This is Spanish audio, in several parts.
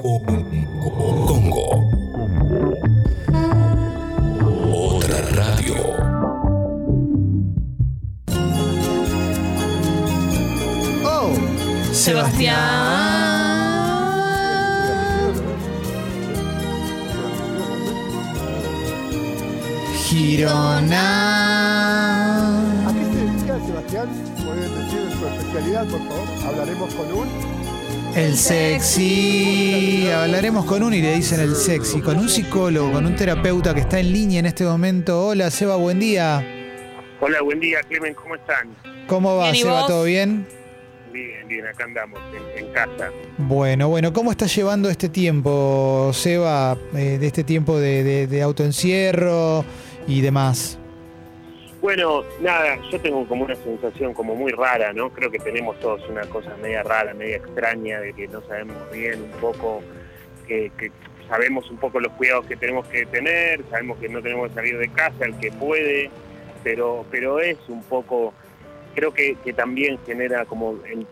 Congo. Otra radio. Oh, Sebastián. Girona. ¿A qué se dedica Sebastián? ¿Pueden decir su especialidad, por favor? Hablaremos con un. El sexy. Hablaremos con un y le dicen el sexy. Con un psicólogo, con un terapeuta que está en línea en este momento. Hola, Seba, buen día. Hola, buen día, Clemen, ¿cómo están? ¿Cómo va, Bien, ¿y Seba? vos? ¿Todo bien? Bien, bien, acá andamos, en, en casa. Bueno, bueno, ¿cómo estás llevando este tiempo, Seba? eh, de este tiempo de, de- de autoencierro y demás. Bueno, nada, yo tengo como una sensación como muy rara, ¿no? Creo que tenemos todos una cosa media rara, media extraña, de que no sabemos bien un poco, que, que sabemos un poco los cuidados que tenemos que tener, sabemos que no tenemos que salir de casa, el que puede, pero, pero es un poco, creo que, que también genera como, en-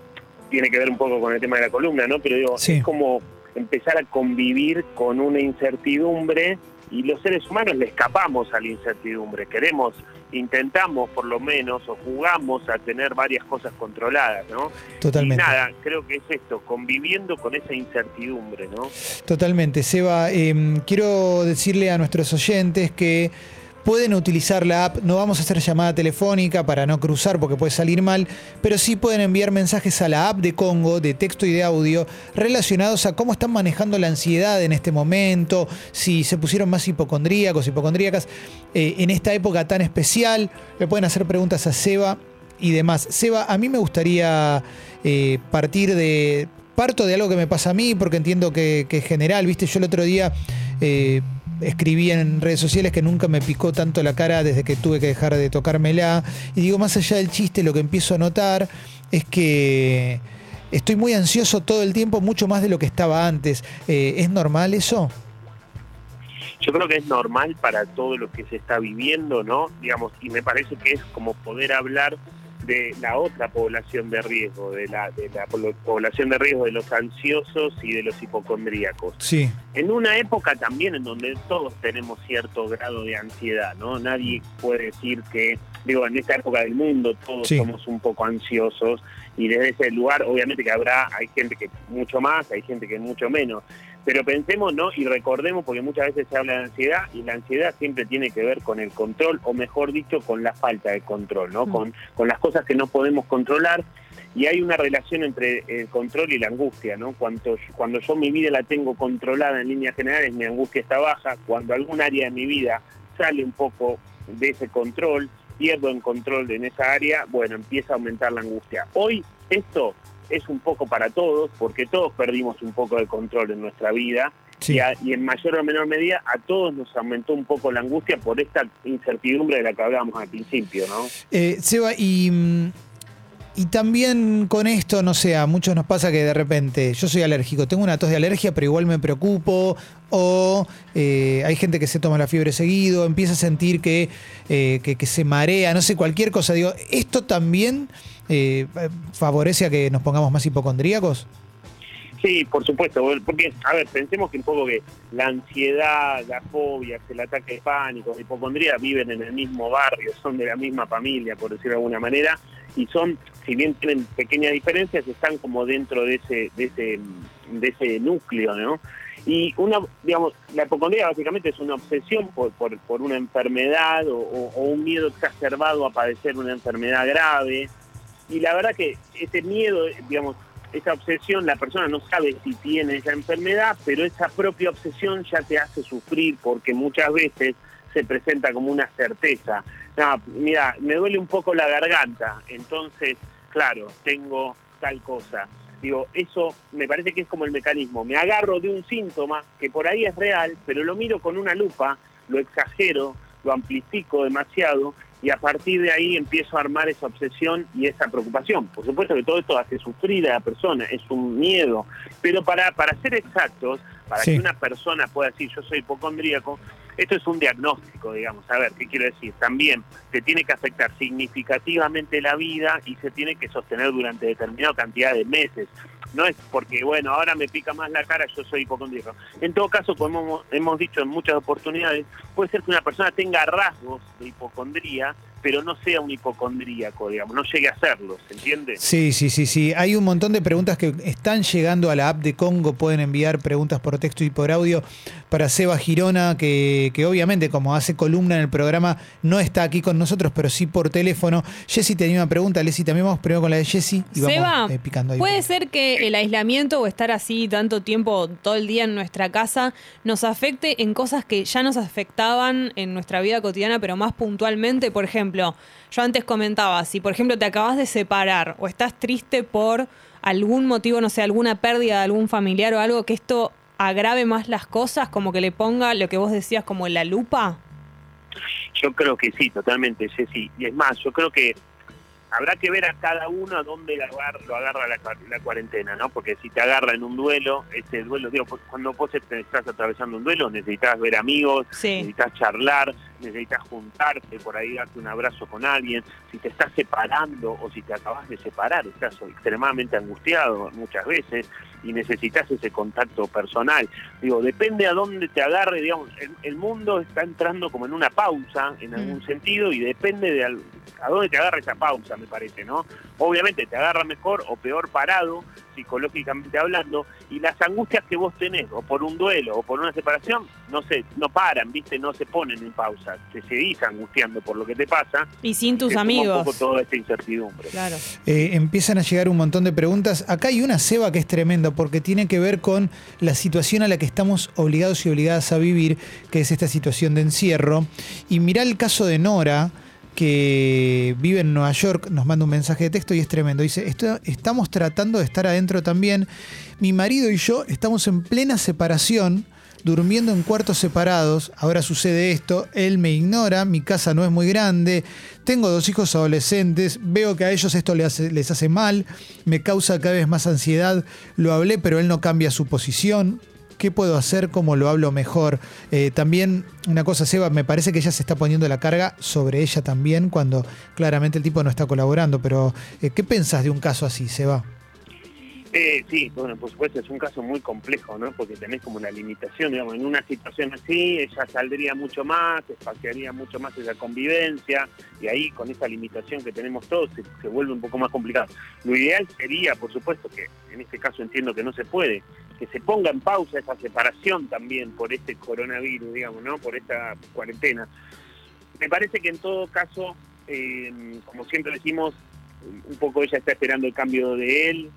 tiene que ver un poco con el tema de la columna, ¿no? Pero digo, Sí. es como empezar a convivir con una incertidumbre y los seres humanos le escapamos a la incertidumbre, queremos, intentamos por lo menos o jugamos a tener varias cosas controladas, ¿no? Totalmente. Y nada, creo que es esto, conviviendo con esa incertidumbre, ¿no? Totalmente. Seba, em, quiero decirle a nuestros oyentes que pueden utilizar la app, no vamos a hacer llamada telefónica para no cruzar porque puede salir mal, pero sí pueden enviar mensajes a la app de Congo, de texto y de audio, relacionados a cómo están manejando la ansiedad en este momento, si se pusieron más hipocondríacos, hipocondríacas, eh, en esta época tan especial. Le pueden hacer preguntas a Seba y demás. Seba, a mí me gustaría eh, partir de. Parto de algo que me pasa a mí, porque entiendo que, es general, ¿viste? Yo el otro día eh, escribí en redes sociales que nunca me picó tanto la cara desde que tuve que dejar de tocármela. Y digo, más allá del chiste, lo que empiezo a notar es que estoy muy ansioso todo el tiempo, mucho más de lo que estaba antes. Eh, ¿Es normal eso? Yo creo que es normal para todo lo que se está viviendo, ¿no? Digamos, y me parece que es como poder hablar de la otra población de riesgo, de la, de la po- población de riesgo de los ansiosos y de los hipocondríacos. Sí. En una época también en donde todos tenemos cierto grado de ansiedad, ¿no? Nadie puede decir que, digo, en esta época del mundo todos Sí. somos un poco ansiosos y desde ese lugar obviamente que habrá, hay gente que mucho más, hay gente que mucho menos, pero pensemos, ¿no? Y recordemos, porque muchas veces se habla de ansiedad y la ansiedad siempre tiene que ver con el control, o mejor dicho, con la falta de control, ¿no? Mm. Con, con las cosas que no podemos controlar y hay una relación entre el control y la angustia, ¿no? Cuando, cuando yo mi vida la tengo controlada en líneas generales, mi angustia está baja. Cuando algún área de mi vida sale un poco de ese control, pierdo el control en esa área, bueno, empieza a aumentar la angustia. Hoy esto es un poco para todos, porque todos perdimos un poco de control en nuestra vida Sí. y, a- y en mayor o menor medida a todos nos aumentó un poco la angustia por esta incertidumbre de la que hablábamos al principio, ¿no? Eh, Seba, y, mm, y también con esto, no sé, a muchos nos pasa que de repente yo soy alérgico, tengo una tos de alergia, pero igual me preocupo, o eh, hay gente que se toma la fiebre seguido, empieza a sentir que, eh, que, que se marea, no sé, cualquier cosa. Digo, ¿esto también eh, favorece a que nos pongamos más hipocondríacos? Sí, por supuesto, porque, a ver, pensemos que un poco que la ansiedad, la fobia, el ataque de pánico, la hipocondría viven en el mismo barrio, son de la misma familia, por decirlo de alguna manera, y son, si bien tienen pequeñas diferencias, están como dentro de ese, de ese, de ese núcleo, ¿no? Y una, digamos, la hipocondría básicamente es una obsesión por, por, por una enfermedad o, o- o un miedo exacerbado a padecer una enfermedad grave. Y la verdad que ese miedo, digamos, esa obsesión, la persona no sabe si tiene esa enfermedad, pero esa propia obsesión ya te hace sufrir porque muchas veces se presenta como una certeza. Mira, me duele un poco la garganta, entonces, claro, tengo tal cosa. Digo, eso me parece que es como el mecanismo. Me agarro de un síntoma que por ahí es real, pero lo miro con una lupa, lo exagero, lo amplifico demasiado y a partir de ahí empiezo a armar esa obsesión y esa preocupación. Por supuesto que todo esto hace sufrir a la persona, es un miedo, pero para, para ser exactos, para Sí. que una persona pueda decir yo soy hipocondríaco, esto es un diagnóstico, digamos. A ver, ¿qué quiero decir? También te tiene que afectar significativamente la vida y se tiene que sostener durante determinada cantidad de meses. No es porque, bueno, ahora me pica más la cara, yo soy hipocondríaco. En todo caso, como hemos, hemos dicho en muchas oportunidades, puede ser que una persona tenga rasgos de hipocondría, pero no sea un hipocondríaco, digamos, no llegue a serlo, ¿se entiende? Sí, sí, sí, sí. Hay un montón de preguntas que están llegando a la app de Congo. Pueden enviar preguntas por texto y por audio para Seba Girona, que, que obviamente como hace columna en el programa, no está aquí con nosotros, pero sí por teléfono. Jessy tenía una pregunta, Leslie, también vamos primero con la de Jessy y Seba, vamos eh, picando ahí. ¿puede ser que el aislamiento o estar así tanto tiempo, todo el día en nuestra casa, nos afecte en cosas que ya nos afectaban en nuestra vida cotidiana, pero más puntualmente? Por ejemplo, yo antes comentaba, si por ejemplo te acabas de separar o estás triste por algún motivo, no sé, alguna pérdida de algún familiar o algo, que esto agrave más las cosas, como que le ponga lo que vos decías como en la lupa? Yo creo que sí, totalmente, sí. Y es más, yo creo que habrá que ver a cada uno a dónde lo agarra, lo agarra la, la, cuarentena, ¿no? Porque si te agarra en un duelo, ese duelo, digo, cuando vos estás atravesando un duelo, necesitas ver amigos, necesitas charlar, necesitas juntarte, por ahí darte un abrazo con alguien. Si te estás separando o si te acabas de separar, estás extremadamente angustiado muchas veces y necesitas ese contacto personal. Digo, depende a dónde te agarre, digamos, el, mundo está entrando como en una pausa en algún mm. sentido y depende de a dónde te agarra esa pausa, me parece, ¿no? Obviamente te agarra mejor o peor parado, psicológicamente hablando, y las angustias que vos tenés, o por un duelo, o por una separación, no se, no paran, viste, no se ponen en pausa, se seguís angustiando por lo que te pasa. Y sin tus amigos. Un poco toda esta incertidumbre. Claro. Eh, empiezan a llegar un montón de preguntas. Acá hay una ceba que es tremenda, porque tiene que ver con la situación a la que estamos obligados y obligadas a vivir, que es esta situación de encierro. Y mirá el caso de Nora que vive en Nueva York, nos manda un mensaje de texto y es tremendo. Dice, estamos tratando de estar adentro también. Mi marido y yo estamos en plena separación, durmiendo en cuartos separados. Ahora sucede esto, él me ignora, mi casa no es muy grande, tengo dos hijos adolescentes, veo que a ellos esto les hace, les hace mal, me causa cada vez más ansiedad. Lo hablé, pero él no cambia su posición. ¿Qué puedo hacer? ¿Cómo lo hablo mejor? Eh, también, una cosa, Seba, me parece que ella se está poniendo la carga sobre ella también cuando claramente el tipo no está colaborando. Pero, eh, ¿qué pensás de un caso así, Seba? Eh, sí, bueno, por supuesto es un caso muy complejo, ¿no? Porque tenés como una limitación, digamos, en una situación así ella saldría mucho más, espaciaría mucho más esa convivencia y ahí con esa limitación que tenemos todos se, se, vuelve un poco más complicado. Lo ideal sería, por supuesto, que en este caso entiendo que no se puede, que se ponga en pausa esa separación también por este coronavirus, digamos, ¿no? Por esta cuarentena. Me parece que en todo caso, eh, como siempre decimos, un poco ella está esperando el cambio de él,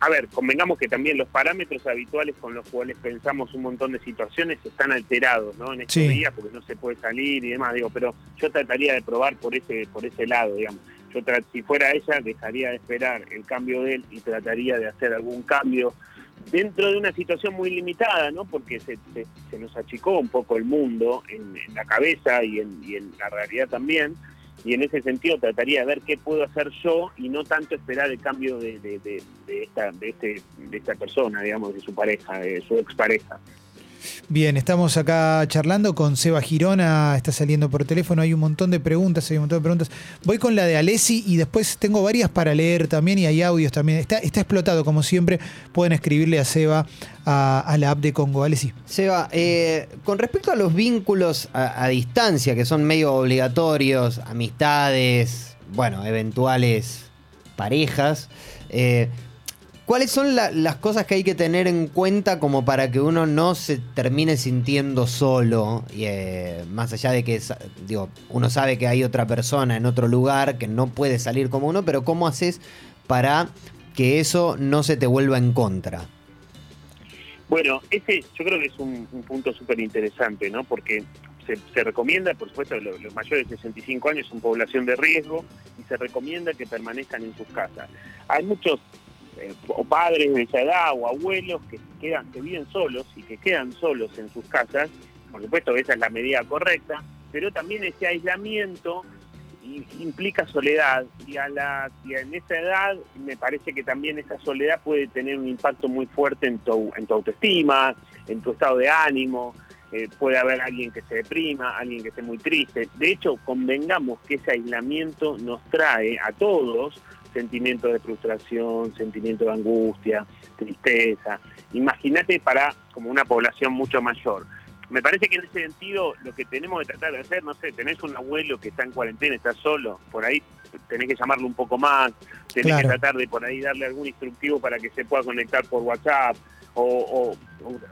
a ver, convengamos que también los parámetros habituales con los cuales pensamos un montón de situaciones están alterados, ¿no? En estos días porque no se puede salir y demás, digo, pero yo trataría de probar por ese por ese lado, digamos. Yo si fuera ella dejaría de esperar el cambio de él y trataría de hacer algún cambio dentro de una situación muy limitada, ¿no? Porque se, se, nos achicó un poco el mundo en, la cabeza y en, y en la realidad también y en ese sentido trataría de ver qué puedo hacer yo y no tanto esperar el cambio de, de esta, de, este, de esta persona, digamos, de su pareja, de su expareja. Bien, estamos acá charlando con Seba Girona, está saliendo por teléfono, hay un montón de preguntas, hay un montón de preguntas. Voy con la de Alessi y después tengo varias para leer también y hay audios también. Está, está explotado como siempre, pueden escribirle a Seba a, la app de Congo. Alessi. Seba, eh, con respecto a los vínculos a, a distancia, que son medio obligatorios, amistades, bueno, eventuales parejas, eh, ¿Cuáles son las cosas que hay que tener en cuenta como para que uno no se termine sintiendo solo? Eh, más allá de que digo, uno sabe que hay otra persona en otro lugar que no puede salir como uno, pero ¿cómo haces para que eso no se te vuelva en contra? Bueno, ese yo creo que es un, punto súper interesante, ¿no? Porque se, recomienda, por supuesto, los, mayores de 65 años son población de riesgo y se recomienda que permanezcan en sus casas. Hay muchos eh, o padres de esa edad o abuelos que quedan, que viven solos y que quedan solos en sus casas, por supuesto esa es la medida correcta, pero también ese aislamiento implica soledad y a la y en esa edad me parece que también esa soledad puede tener un impacto muy fuerte en tu, en tu autoestima, en tu estado de ánimo. eh, puede haber alguien que se deprima, alguien que esté muy triste. De hecho, convengamos que ese aislamiento nos trae a todos sentimientos de frustración, sentimientos de angustia, tristeza. Imagínate para como una población mucho mayor. Me parece que en ese sentido lo que tenemos que tratar de hacer, no sé, tenés un abuelo que está en cuarentena, está solo, por ahí tenés que llamarlo un poco más, tenés Claro. que tratar de por ahí darle algún instructivo para que se pueda conectar por WhatsApp o, o-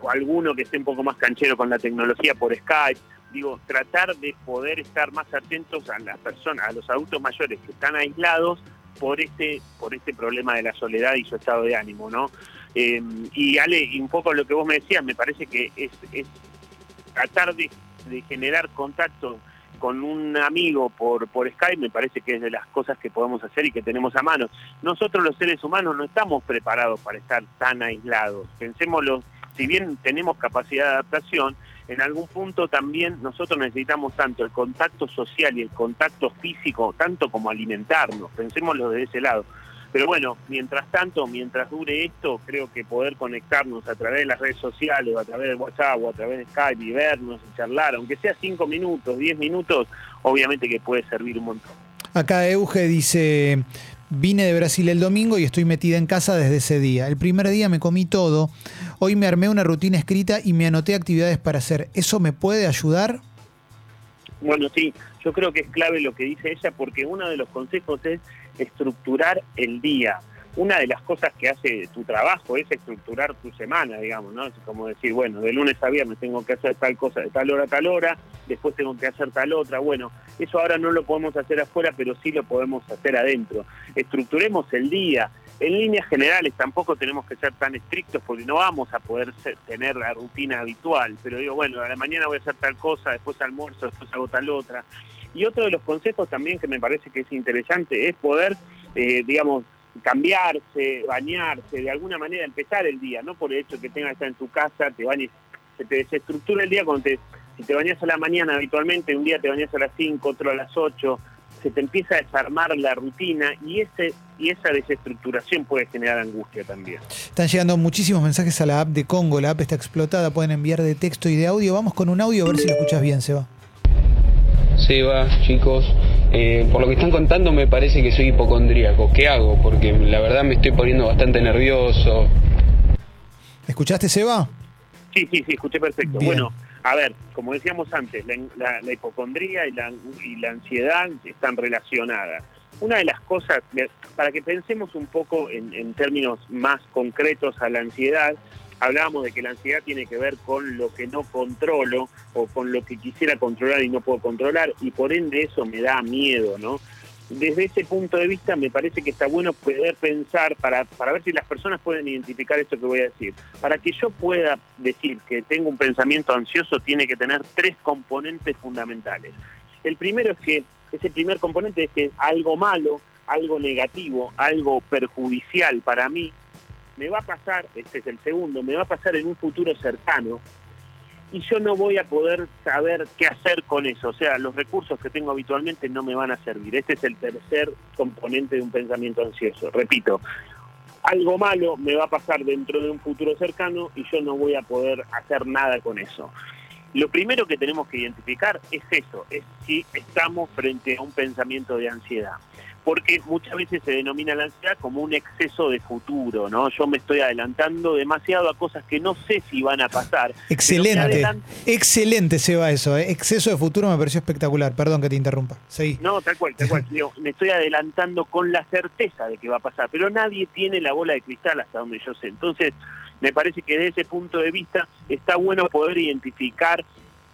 o alguno que esté un poco más canchero con la tecnología por Skype. Digo, tratar de poder estar más atentos a las personas, a los adultos mayores que están aislados por este, por este problema de la soledad y su estado de ánimo, ¿no? Eh, y Ale, y un poco lo que vos me decías, me parece que es, es tratar de, generar contacto con un amigo por, por Skype me parece que es de las cosas que podemos hacer y que tenemos a mano. Nosotros los seres humanos no estamos preparados para estar tan aislados. Pensémoslo, si bien tenemos capacidad de adaptación, en algún punto también nosotros necesitamos tanto el contacto social y el contacto físico, tanto como alimentarnos. Pensémoslo de ese lado. Pero bueno, mientras tanto, mientras dure esto, creo que poder conectarnos a través de las redes sociales, a través de WhatsApp, o a través de Skype y vernos y charlar, aunque sea cinco minutos, diez minutos, obviamente que puede servir un montón. Acá Euge dice, vine de Brasil el domingo y estoy metida en casa desde ese día. El primer día me comí todo, hoy me armé una rutina escrita y me anoté actividades para hacer. ¿Eso me puede ayudar? Bueno, sí, yo creo que es clave lo que dice ella porque uno de los consejos es estructurar el día. Una de las cosas que hace tu trabajo es estructurar tu semana, digamos, ¿no? Es como decir, bueno, de lunes a viernes tengo que hacer tal cosa de tal hora a tal hora, después tengo que hacer tal otra. Bueno, eso ahora no lo podemos hacer afuera, pero sí lo podemos hacer adentro. Estructuremos el día. En líneas generales tampoco tenemos que ser tan estrictos porque no vamos a poder tener la rutina habitual, pero digo, bueno, a la mañana voy a hacer tal cosa, después almuerzo, después hago tal otra. Y otro de los consejos también que me parece que es interesante es poder, eh, digamos, cambiarse, bañarse, de alguna manera empezar el día, no por el hecho que tengas que estar en tu casa, te bañes, se te desestructura el día cuando te, si te bañas a la mañana habitualmente, un día te bañas a las 5, otro a las 8, se te empieza a desarmar la rutina y ese y esa desestructuración puede generar angustia también. Están llegando muchísimos mensajes a la app de Congo. La app está explotada. Pueden enviar de texto y de audio. Vamos con un audio a ver si lo escuchas bien, Seba. Seba, chicos, eh, por lo que están contando me parece que soy hipocondríaco. ¿Qué hago? Porque la verdad me estoy poniendo bastante nervioso. ¿Escuchaste, Seba? Sí, sí, sí, escuché perfecto. Bien. Bueno, a ver, como decíamos antes, la, la- la hipocondría y la, y la ansiedad están relacionadas. Una de las cosas, para que pensemos un poco en, en términos más concretos a la ansiedad, hablábamos de que la ansiedad tiene que ver con lo que no controlo o con lo que quisiera controlar y no puedo controlar y por ende eso me da miedo, ¿no? Desde ese punto de vista me parece que está bueno poder pensar para, para ver si las personas pueden identificar esto que voy a decir. Para que yo pueda decir que tengo un pensamiento ansioso tiene que tener tres componentes fundamentales. El primero es que ese primer componente es que algo malo, algo negativo, algo perjudicial para mí me va a pasar, este es el segundo, me va a pasar en un futuro cercano y yo no voy a poder saber qué hacer con eso. O sea, los recursos que tengo habitualmente no me van a servir. Este es el tercer componente de un pensamiento ansioso. Repito, algo malo me va a pasar dentro de un futuro cercano y yo no voy a poder hacer nada con eso. Lo primero que tenemos que identificar es eso, es si estamos frente a un pensamiento de ansiedad. Porque muchas veces se denomina la ansiedad como un exceso de futuro, ¿no? Yo me estoy adelantando demasiado a cosas que no sé si van a pasar. Excelente. Excelente, Seba, eso. ¿eh? Exceso de futuro me pareció espectacular. Perdón que te interrumpa. Seguí. No, tal cual, tal cual. Digo, me estoy adelantando con la certeza de que va a pasar, pero nadie tiene la bola de cristal hasta donde yo sé. Entonces, me parece que desde ese punto de vista está bueno poder identificar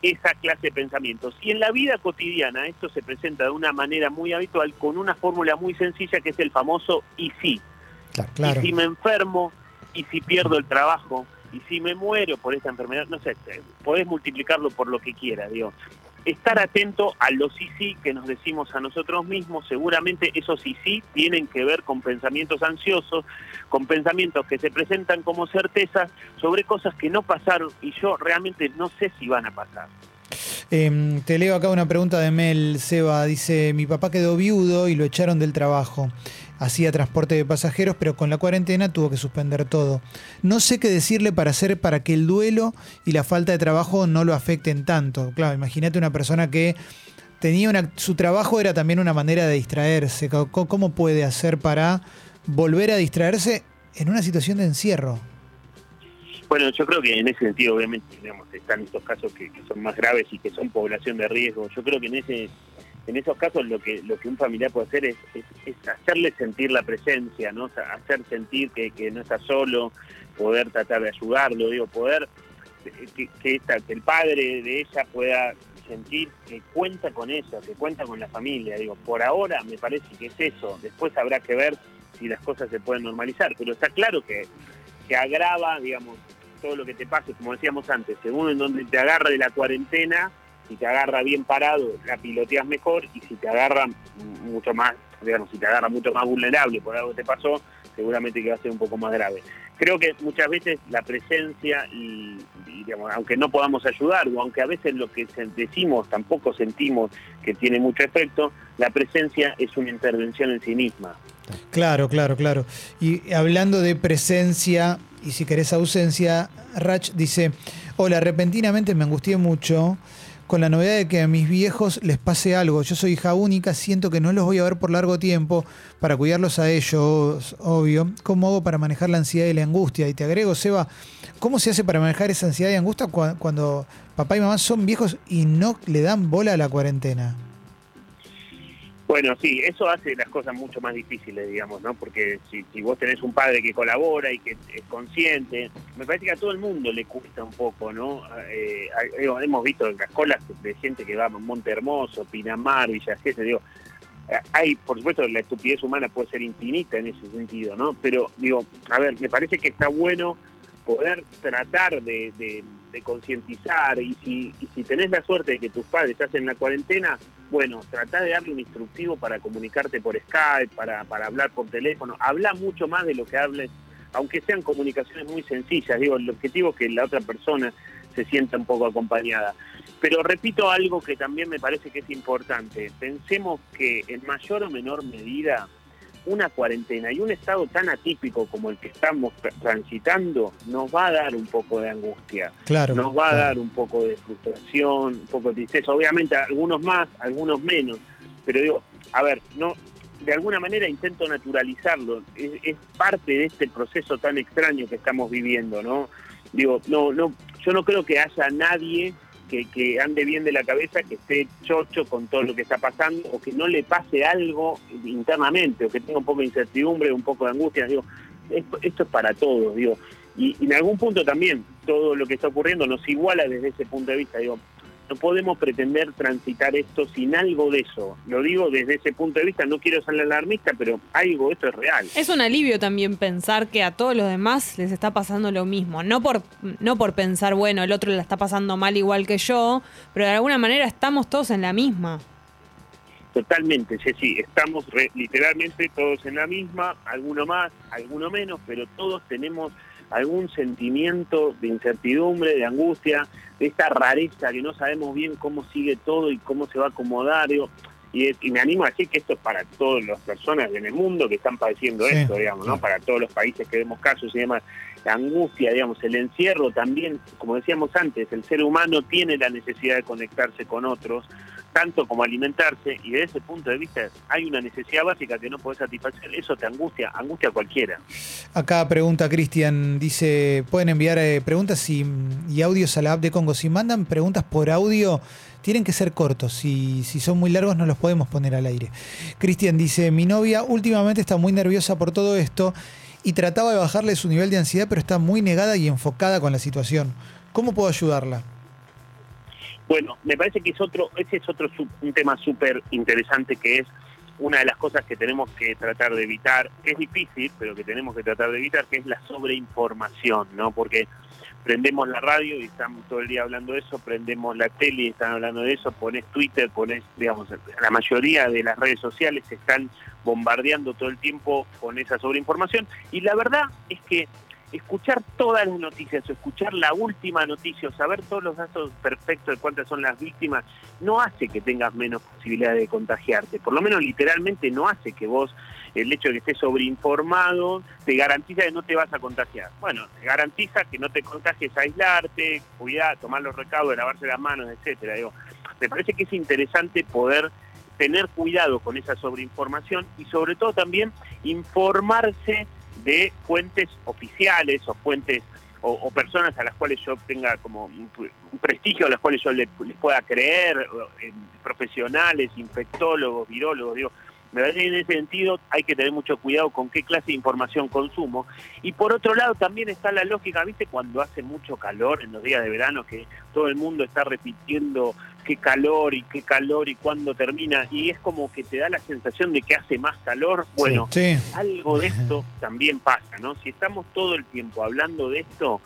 esa clase de pensamientos. Y en la vida cotidiana esto se presenta de una manera muy habitual con una fórmula muy sencilla que es el famoso y sí. Claro. Y si me enfermo, y si pierdo el trabajo, y si me muero por esta enfermedad, no sé, te- podés multiplicarlo por lo que quieras, digo. Estar atento a los sí sí que nos decimos a nosotros mismos, seguramente esos sí sí tienen que ver con pensamientos ansiosos, con pensamientos que se presentan como certezas sobre cosas que no pasaron y yo realmente no sé si van a pasar. Eh, te leo acá una pregunta de Mel Seba. Dice, mi papá quedó viudo y lo echaron del trabajo. Hacía transporte de pasajeros, pero con la cuarentena tuvo que suspender todo. No sé qué decirle para hacer para que el duelo y la falta de trabajo no lo afecten tanto. Claro, imagínate una persona que tenía una, su trabajo era también una manera de distraerse. ¿Cómo puede hacer para volver a distraerse en una situación de encierro? Bueno, yo creo que en ese sentido, obviamente, digamos, están estos casos que son más graves y que son población de riesgo. Yo creo que en ese en esos casos lo que lo que un familiar puede hacer es, hacerle sentir la presencia, ¿no? Hacer sentir que, que no está solo, poder tratar de ayudarlo, digo, poder eh, que, esta- que el padre de ella pueda sentir que cuenta con ella, que cuenta con la familia. Digo, por ahora me parece que es eso. Después habrá que ver si las cosas se pueden normalizar. Pero está claro que, que agrava, digamos, todo lo que te pase, como decíamos antes, según en donde te agarra de la cuarentena, si te agarra bien parado, la piloteas mejor, y si te agarra mucho más, digamos, si te agarra mucho más vulnerable por algo que te pasó, seguramente que va a ser un poco más grave. Creo que muchas veces la presencia y, digamos, aunque no podamos ayudar o aunque a veces lo que decimos tampoco sentimos que tiene mucho efecto, la presencia es una intervención en sí misma. Claro, claro, claro. Y hablando de presencia y si querés ausencia, Rach dice, hola, repentinamente me angustié mucho con la novedad de que a mis viejos les pase algo. Yo soy hija única, siento que no los voy a ver por largo tiempo para cuidarlos a ellos, obvio. ¿Cómo hago para manejar la ansiedad y la angustia? Y te agrego, Seba, ¿cómo se hace para manejar esa ansiedad y angustia cua- cuando papá y mamá son viejos y no le dan bola a la cuarentena? Bueno, sí, eso hace las cosas mucho más difíciles, digamos, ¿no? Porque si, si vos tenés un padre que colabora y que es consciente, me parece que a todo el mundo le cuesta un poco, ¿no? Eh, digo, hemos visto las colas de gente que va a Monte Hermoso, Pinamar, Villa Gesell, digo, eh, hay, por supuesto, la estupidez humana puede ser infinita en ese sentido, ¿no? Pero, digo, a ver, me parece que está bueno poder tratar de, concientizar y si, y si tenés la suerte de que tus padres hacen la cuarentena, bueno, tratá de darle un instructivo para comunicarte por Skype, para, para hablar por teléfono, habla mucho más de lo que hables, aunque sean comunicaciones muy sencillas, digo, el objetivo es que la otra persona se sienta un poco acompañada. Pero repito algo que también me parece que es importante, pensemos que en mayor o menor medida una cuarentena y un estado tan atípico como el que estamos tra- transitando nos va a dar un poco de angustia, Claro. nos va a dar un poco de frustración, un poco de tristeza, obviamente algunos más, algunos menos, pero digo, a ver, no de alguna manera intento naturalizarlo, es, es parte de este proceso tan extraño que estamos viviendo, ¿no? Digo, no, no, yo no creo que haya nadie que, ande bien de la cabeza, que esté chocho con todo lo que está pasando, o que no le pase algo internamente, o que tenga un poco de incertidumbre, un poco de angustia, digo, es- esto es para todos, digo, y, y en algún punto también todo lo que está ocurriendo nos iguala desde ese punto de vista, digo, no podemos pretender transitar esto sin algo de eso. Lo digo desde ese punto de vista, no quiero ser alarmista, pero algo, esto es real. Es un alivio también pensar que a todos los demás les está pasando lo mismo. No por, no por pensar, bueno, el otro la está pasando mal igual que yo, pero de alguna manera estamos todos en la misma. Totalmente, sí, estamos re- literalmente todos en la misma, alguno más, alguno menos, pero todos tenemos algún sentimiento de incertidumbre, de angustia, de esta rareza que no sabemos bien cómo sigue todo y cómo se va a acomodar. digo, y, es- y me animo a decir que esto es para todas las personas en el mundo que están padeciendo Sí, esto, digamos, ¿no? sí. Para todos los países que vemos casos y demás. La angustia, digamos, el encierro también, como decíamos antes, el ser humano tiene la necesidad de conectarse con otros, tanto como alimentarse, y desde ese punto de vista hay una necesidad básica que no podés satisfacer, eso te angustia, angustia a cualquiera. Acá pregunta Cristian, dice, pueden enviar eh, preguntas y, y audios a la app de Congo. Si mandan preguntas por audio, tienen que ser cortos. Si, si son muy largos, no los podemos poner al aire. Cristian dice, mi novia últimamente está muy nerviosa por todo esto y trataba de bajarle su nivel de ansiedad, pero está muy negada y enfocada con la situación. ¿Cómo puedo ayudarla? Bueno, me parece que es otro, ese es otro un tema súper interesante que es una de las cosas que tenemos que tratar de evitar, que es difícil, pero que tenemos que tratar de evitar, que es la sobreinformación, ¿no? Porque prendemos la radio y estamos todo el día hablando de eso, prendemos la tele y están hablando de eso, pones Twitter, pones, digamos, la mayoría de las redes sociales están bombardeando todo el tiempo con esa sobreinformación y la verdad es que escuchar todas las noticias o escuchar la última noticia o saber todos los datos perfectos de cuántas son las víctimas no hace que tengas menos posibilidades de contagiarte. Por lo menos literalmente no hace que vos, el hecho de que estés sobreinformado, te garantiza que no te vas a contagiar. Bueno, te garantiza que no te contagies, aislarte, cuidar, tomar los recaudos, lavarse las manos, etcétera. Digo, me parece que es interesante poder tener cuidado con esa sobreinformación y sobre todo también informarse de fuentes oficiales o fuentes o, o personas a las cuales yo tenga como un, prestigio, a las cuales yo le- les pueda creer, profesionales, infectólogos, virólogos, digo, me parece que en ese sentido hay que tener mucho cuidado con qué clase de información consumo. Y por otro lado también está la lógica, ¿viste? Cuando hace mucho calor en los días de verano, que todo el mundo está repitiendo qué calor y qué calor y cuándo termina, y es como que te da la sensación de que hace más calor. Bueno, Sí. algo de esto también pasa, ¿no? Si estamos todo el tiempo hablando de esto,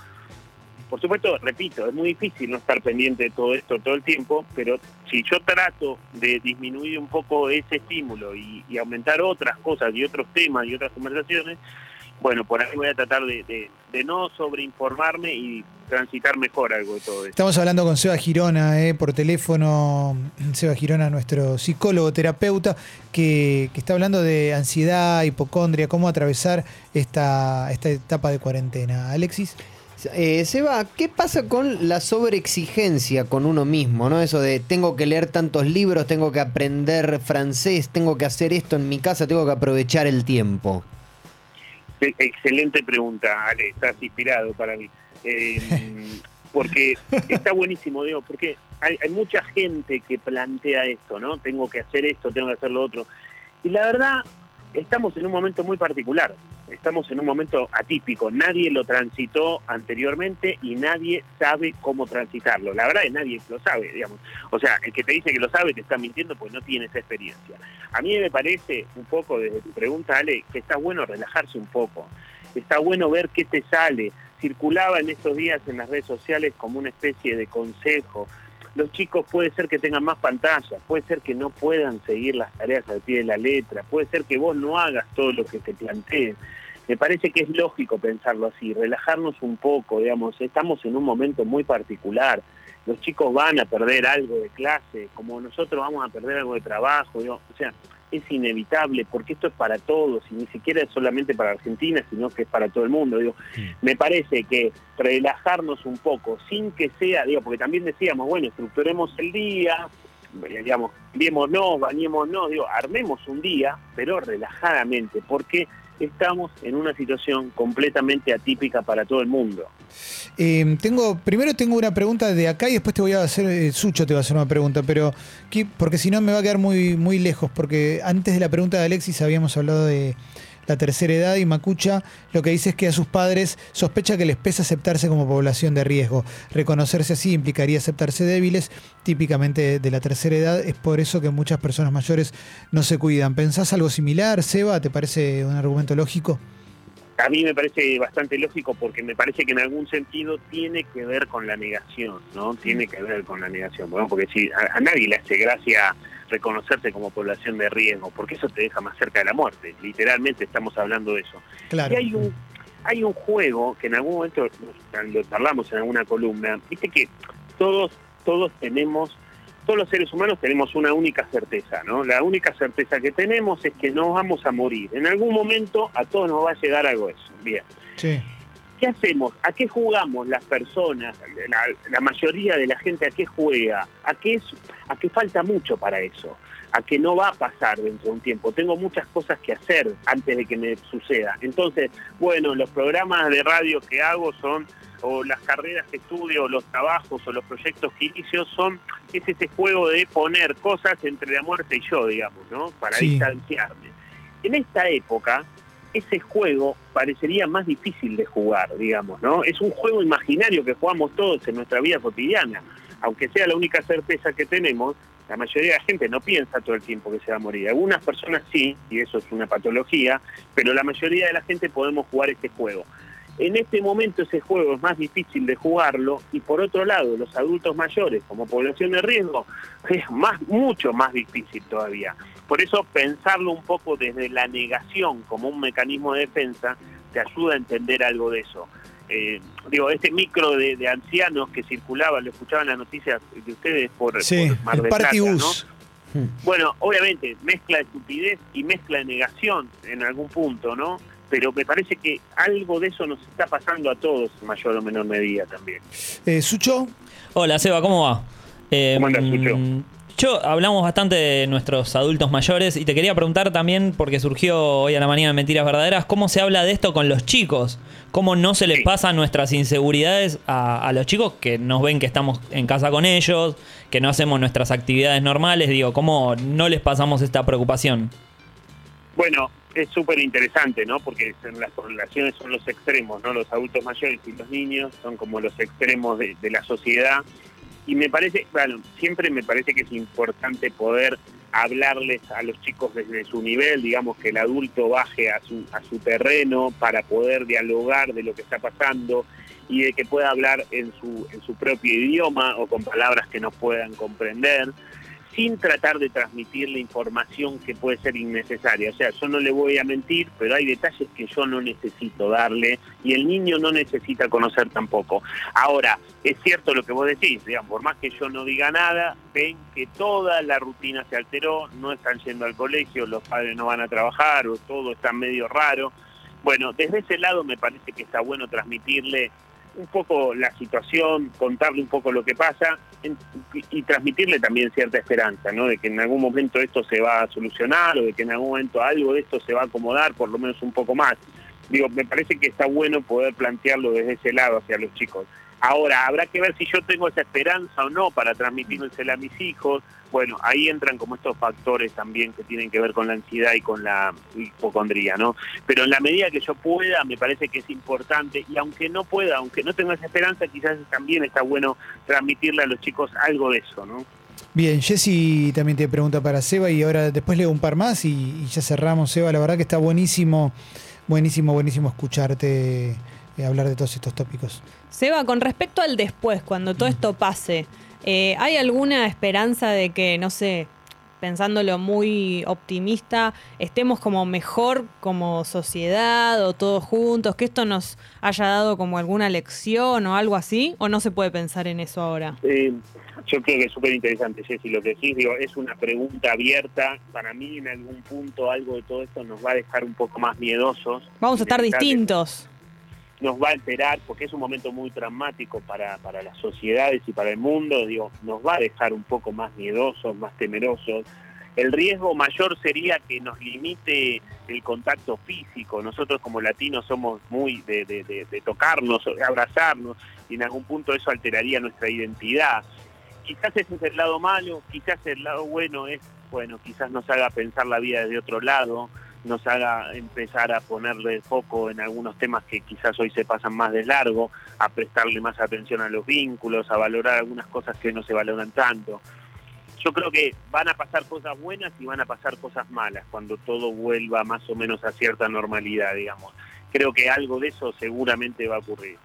por supuesto, repito, es muy difícil no estar pendiente de todo esto todo el tiempo, pero si yo trato de disminuir un poco ese estímulo y, aumentar otras cosas y otros temas y otras conversaciones, bueno, por ahí voy a tratar de no sobreinformarme y transitar mejor algo de todo esto. Estamos hablando con Seba Girona eh, por teléfono. Seba Girona, nuestro psicólogo, terapeuta, que, que está hablando de ansiedad, hipocondria, cómo atravesar esta, esta etapa de cuarentena. Alexis. Eh, Seba, ¿qué pasa con la sobreexigencia con uno mismo? ¿no? Eso de tengo que leer tantos libros, tengo que aprender francés, tengo que hacer esto en mi casa, tengo que aprovechar el tiempo. Excelente pregunta, Ale, estás inspirado para mí. Eh, porque está buenísimo, digo, porque hay, hay mucha gente que plantea esto, ¿no? Tengo que hacer esto, tengo que hacer lo otro. Y la verdad, estamos en un momento muy particular, estamos en un momento atípico, nadie lo transitó anteriormente y nadie sabe cómo transitarlo. La verdad es que nadie lo sabe, digamos. O sea, el que te dice que lo sabe te está mintiendo porque no tiene esa experiencia. A mí me parece un poco, desde tu pregunta, Ale, que está bueno relajarse un poco, está bueno ver qué te sale. Circulaba en estos días en las redes sociales como una especie de consejo. Los chicos puede ser que tengan más pantallas, puede ser que no puedan seguir las tareas al pie de la letra, puede ser que vos no hagas todo lo que te planteen. Me parece que es lógico pensarlo así, relajarnos un poco, digamos, estamos en un momento muy particular. Los chicos van a perder algo de clase, como nosotros vamos a perder algo de trabajo, digo, o sea, es inevitable porque esto es para todos y ni siquiera es solamente para Argentina, sino que es para todo el mundo. Digo, me parece que relajarnos un poco, sin que sea, digo, porque también decíamos, bueno, estructuremos el día, digamos, viémonos, bañémonos, digo, armemos un día, pero relajadamente, porque estamos en una situación completamente atípica para todo el mundo. Eh, tengo, primero tengo una pregunta de acá y después te voy a hacer, eh, Sucho te va a hacer una pregunta, pero que- porque si no me va a quedar muy, muy lejos, porque antes de la pregunta de Alexis habíamos hablado de la tercera edad y Macucha lo que dice es que a sus padres sospecha que les pesa aceptarse como población de riesgo. Reconocerse así implicaría aceptarse débiles, típicamente de la tercera edad, es por eso que muchas personas mayores no se cuidan. ¿Pensás algo similar, Seba? ¿Te parece un argumento lógico? A mí me parece bastante lógico porque me parece que en algún sentido tiene que ver con la negación, ¿no? Tiene que ver con la negación, bueno, porque si a, a nadie le hace gracia reconocerse como población de riesgo, porque eso te deja más cerca de la muerte, literalmente estamos hablando de eso. Claro. Y hay un, hay un juego que en algún momento lo charlamos en alguna columna, viste que todos, todos tenemos, todos los seres humanos tenemos una única certeza, ¿no? La única certeza que tenemos es que no vamos a morir. En algún momento a todos nos va a llegar algo eso. Bien. Sí. ¿Qué hacemos? ¿A qué jugamos las personas? La, la mayoría de la gente a qué juega? ¿A qué, es, ¿A qué falta mucho para eso? ¿A que no va a pasar dentro de un tiempo? Tengo muchas cosas que hacer antes de que me suceda. Entonces, bueno, los programas de radio que hago son, o las carreras que estudio, o los trabajos, o los proyectos que inicio son, es ese juego de poner cosas entre la muerte y yo, digamos, ¿no? Para Sí. distanciarme. En esta época, ese juego parecería más difícil de jugar, digamos, ¿no? Es un juego imaginario que jugamos todos en nuestra vida cotidiana. Aunque sea la única certeza que tenemos, la mayoría de la gente no piensa todo el tiempo que se va a morir. Algunas personas sí, y eso es una patología, pero la mayoría de la gente podemos jugar este juego. En este momento ese juego es más difícil de jugarlo y por otro lado los adultos mayores como población de riesgo es más mucho más difícil todavía. Por eso pensarlo un poco desde la negación como un mecanismo de defensa te ayuda a entender algo de eso. Eh, digo, este micro de, de ancianos que circulaba, lo escuchaban las noticias de ustedes por, Sí, por Mar el del Plata, ¿no? Bueno, obviamente, mezcla de estupidez y mezcla de negación en algún punto, ¿no? Pero me parece que algo de eso nos está pasando a todos, en mayor o menor medida también. Eh, Sucho, Hola, Seba, ¿cómo va? Eh, ¿Cómo andas, Sucho? Yo hablamos bastante de nuestros adultos mayores y te quería preguntar también, porque surgió hoy a la mañana en Mentiras Verdaderas, ¿cómo se habla de esto con los chicos? ¿Cómo no se les Sí. pasan nuestras inseguridades a, a los chicos que nos ven que estamos en casa con ellos, que no hacemos nuestras actividades normales? Digo, ¿cómo no les pasamos esta preocupación? Bueno, es súper interesante, ¿no? Porque en las poblaciones son los extremos, ¿no? Los adultos mayores y los niños son como los extremos de, de la sociedad. Y me parece, bueno, siempre me parece que es importante poder hablarles a los chicos desde su nivel, digamos que el adulto baje a su, a su terreno para poder dialogar de lo que está pasando y de que pueda hablar en su, en su propio idioma o con palabras que no puedan comprender sin tratar de transmitirle información que puede ser innecesaria. O sea, yo no le voy a mentir, pero hay detalles que yo no necesito darle y el niño no necesita conocer tampoco. Ahora, es cierto lo que vos decís, digamos, por más que yo no diga nada, ven que toda la rutina se alteró, no están yendo al colegio, los padres no van a trabajar o todo está medio raro. Bueno, desde ese lado me parece que está bueno transmitirle un poco la situación, contarle un poco lo que pasa y transmitirle también cierta esperanza, ¿no? De que en algún momento esto se va a solucionar o de que en algún momento algo de esto se va a acomodar, por lo menos un poco más. Digo, me parece que está bueno poder plantearlo desde ese lado hacia los chicos. Ahora, habrá que ver si yo tengo esa esperanza o no para transmitírsela a mis hijos. Bueno, ahí entran como estos factores también que tienen que ver con la ansiedad y con la hipocondría, ¿no? Pero en la medida que yo pueda, me parece que es importante, y aunque no pueda, aunque no tenga esa esperanza, quizás también está bueno transmitirle a los chicos algo de eso, ¿no? bien, Jessy también te pregunta para Seba y ahora después leo un par más y, y ya cerramos, Seba. La verdad que está buenísimo, buenísimo, buenísimo escucharte hablar de todos estos tópicos. Seba, con respecto al después, cuando todo esto pase, eh, ¿hay alguna esperanza de que, no sé, pensándolo muy optimista, estemos como mejor como sociedad o todos juntos, que esto nos haya dado como alguna lección o algo así? ¿O no se puede pensar en eso ahora? Eh, yo creo que es súper interesante, Jessy, lo que decís, digo, es una pregunta abierta. Para mí, en algún punto, algo de todo esto nos va a dejar un poco más miedosos. Vamos a estar distintos. Nos va a alterar, porque es un momento muy traumático para, para las sociedades y para el mundo, digo, nos va a dejar un poco más miedosos, más temerosos. El riesgo mayor sería que nos limite el contacto físico. Nosotros como latinos somos muy de, de- de- de tocarnos, de abrazarnos, y en algún punto eso alteraría nuestra identidad. Quizás ese es el lado malo, quizás el lado bueno es, bueno, quizás nos haga pensar la vida desde otro lado, nos haga empezar a ponerle foco en algunos temas que quizás hoy se pasan más de largo, a prestarle más atención a los vínculos, a valorar algunas cosas que no se valoran tanto. Yo creo que van a pasar cosas buenas y van a pasar cosas malas cuando todo vuelva más o menos a cierta normalidad, digamos. Creo que algo de eso seguramente va a ocurrir.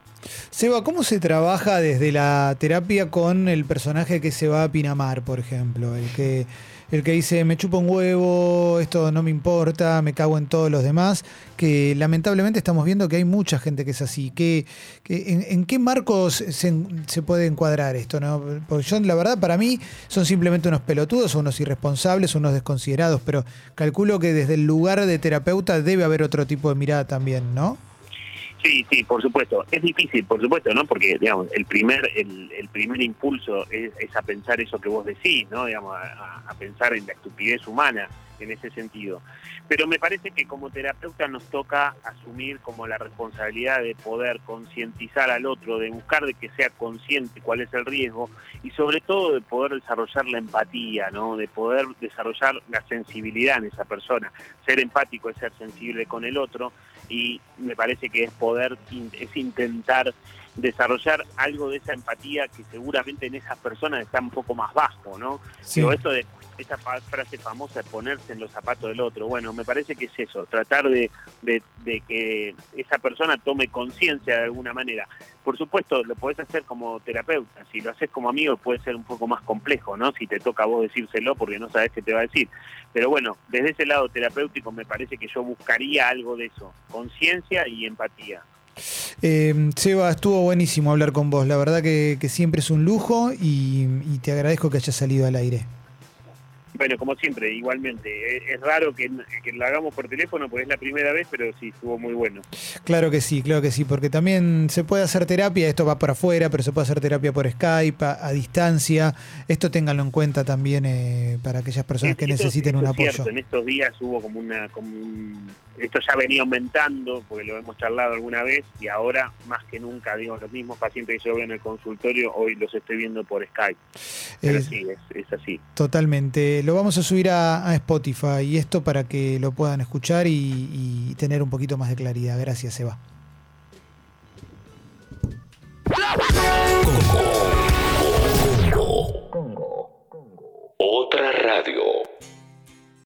Seba, ¿cómo se trabaja desde la terapia con el personaje que se va a Pinamar, por ejemplo? El que, el que dice, me chupa un huevo, esto no me importa, me cago en todos los demás, que lamentablemente estamos viendo que hay mucha gente que es así. Que, que en, qué marcos se, se puede encuadrar esto? ¿no? Porque yo, la verdad, para mí son simplemente unos pelotudos, unos irresponsables, unos desconsiderados, pero calculo que desde el lugar de terapeuta debe haber otro tipo de mirada también, ¿no? Sí, sí, por supuesto. Es difícil, por supuesto, ¿no? Porque, digamos, el primer, el, el primer impulso es, es a pensar eso que vos decís, ¿no? Digamos, a, pensar en la estupidez humana en ese sentido. Pero me parece que como terapeuta nos toca asumir como la responsabilidad de poder concientizar al otro, de buscar de que sea consciente cuál es el riesgo y sobre todo de poder desarrollar la empatía, ¿no? De poder desarrollar la sensibilidad en esa persona. Ser empático es ser sensible con el otro y me parece que es poder, es intentar desarrollar algo de esa empatía que seguramente en esas personas está un poco más bajo, ¿no? Sí. Esto de esa fa- frase famosa de ponerse en los zapatos del otro, bueno, me parece que es eso, tratar de, que esa persona tome conciencia de alguna manera. Por supuesto, lo podés hacer como terapeuta, si lo haces como amigo puede ser un poco más complejo, ¿no? Si te toca a vos decírselo porque no sabes qué te va a decir. Pero bueno, desde ese lado terapéutico me parece que yo buscaría algo de eso, conciencia y empatía. Eh, Seba, estuvo buenísimo hablar con vos. La verdad que, que siempre es un lujo y, y te agradezco que hayas salido al aire. Bueno, como siempre, igualmente. Es, es raro que, que lo hagamos por teléfono porque es la primera vez, pero sí, estuvo muy bueno. Claro que sí, claro que sí, porque también se puede hacer terapia, esto va por afuera, pero se puede hacer terapia por Skype, a, a distancia. Esto ténganlo en cuenta también eh, para aquellas personas que Esto- necesiten un esto apoyo. cierto, en estos días hubo como una... Como un- esto ya venía aumentando, porque lo hemos charlado alguna vez, y ahora, más que nunca, digo, los mismos pacientes que yo veo en el consultorio, hoy los estoy viendo por Skype. Pero Eh, sí, es, es así. Totalmente. Lo vamos a subir a, Spotify y esto para que lo puedan escuchar y, tener un poquito más de claridad. Gracias, Eva. Congo. Congo. Congo. Otra radio.